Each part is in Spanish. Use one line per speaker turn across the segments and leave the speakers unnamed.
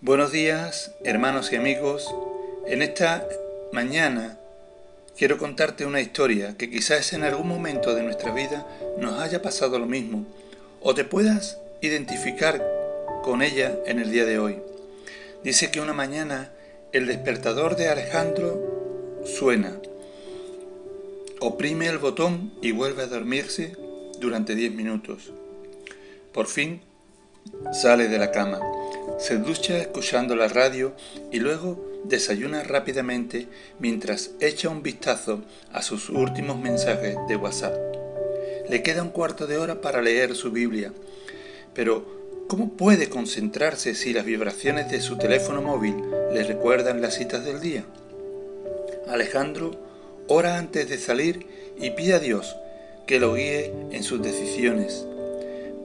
Buenos días, hermanos y amigos. En esta mañana quiero contarte una historia que quizás en algún momento de nuestra vida nos haya pasado lo mismo o te puedas identificar con ella en el día de hoy. Dice que una mañana el despertador de Alejandro suena, oprime el botón y vuelve a dormirse durante 10 minutos. Por fin sale de la cama se ducha escuchando la radio y luego desayuna rápidamente mientras echa un vistazo a sus últimos mensajes de WhatsApp. Le queda un cuarto de hora para leer su Biblia, pero ¿cómo puede concentrarse si las vibraciones de su teléfono móvil le recuerdan las citas del día? Alejandro ora antes de salir y pide a Dios que lo guíe en sus decisiones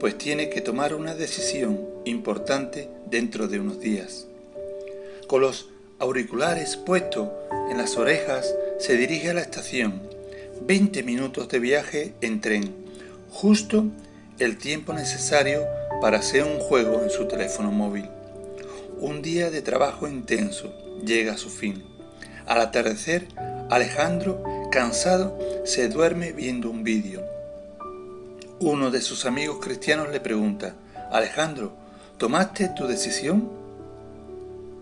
pues tiene que tomar una decisión importante dentro de unos días. Con los auriculares puestos en las orejas, se dirige a la estación. 20 minutos de viaje en tren, justo el tiempo necesario para hacer un juego en su teléfono móvil. Un día de trabajo intenso llega a su fin. Al atardecer, Alejandro, cansado, se duerme viendo un vídeo. Uno de sus amigos cristianos le pregunta, Alejandro, ¿tomaste tu decisión?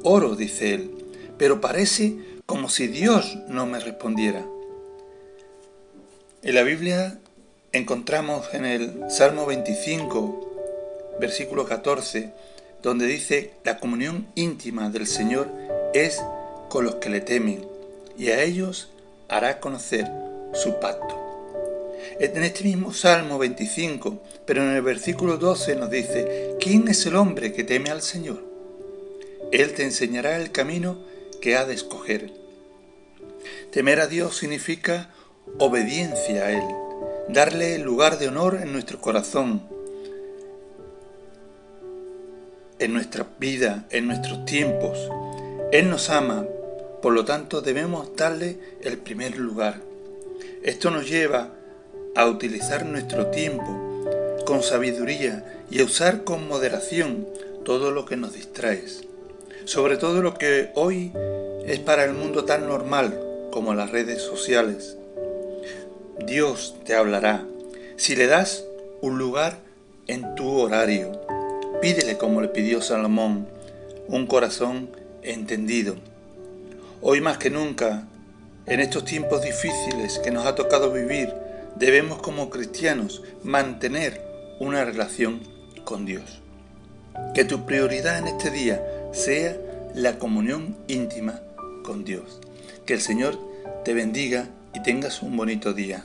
Oro, dice él, pero parece como si Dios no me respondiera. En la Biblia encontramos en el Salmo 25, versículo 14, donde dice, la comunión íntima del Señor es con los que le temen, y a ellos hará conocer su pacto. En este mismo Salmo 25, pero en el versículo 12 nos dice, ¿quién es el hombre que teme al Señor? Él te enseñará el camino que ha de escoger. Temer a Dios significa obediencia a Él, darle el lugar de honor en nuestro corazón, en nuestra vida, en nuestros tiempos. Él nos ama, por lo tanto debemos darle el primer lugar. Esto nos lleva a utilizar nuestro tiempo con sabiduría y a usar con moderación todo lo que nos distrae, sobre todo lo que hoy es para el mundo tan normal como las redes sociales. Dios te hablará si le das un lugar en tu horario. Pídele como le pidió Salomón, un corazón entendido. Hoy más que nunca, en estos tiempos difíciles que nos ha tocado vivir, debemos como cristianos mantener una relación con Dios. Que tu prioridad en este día sea la comunión íntima con Dios. Que el Señor te bendiga y tengas un bonito día.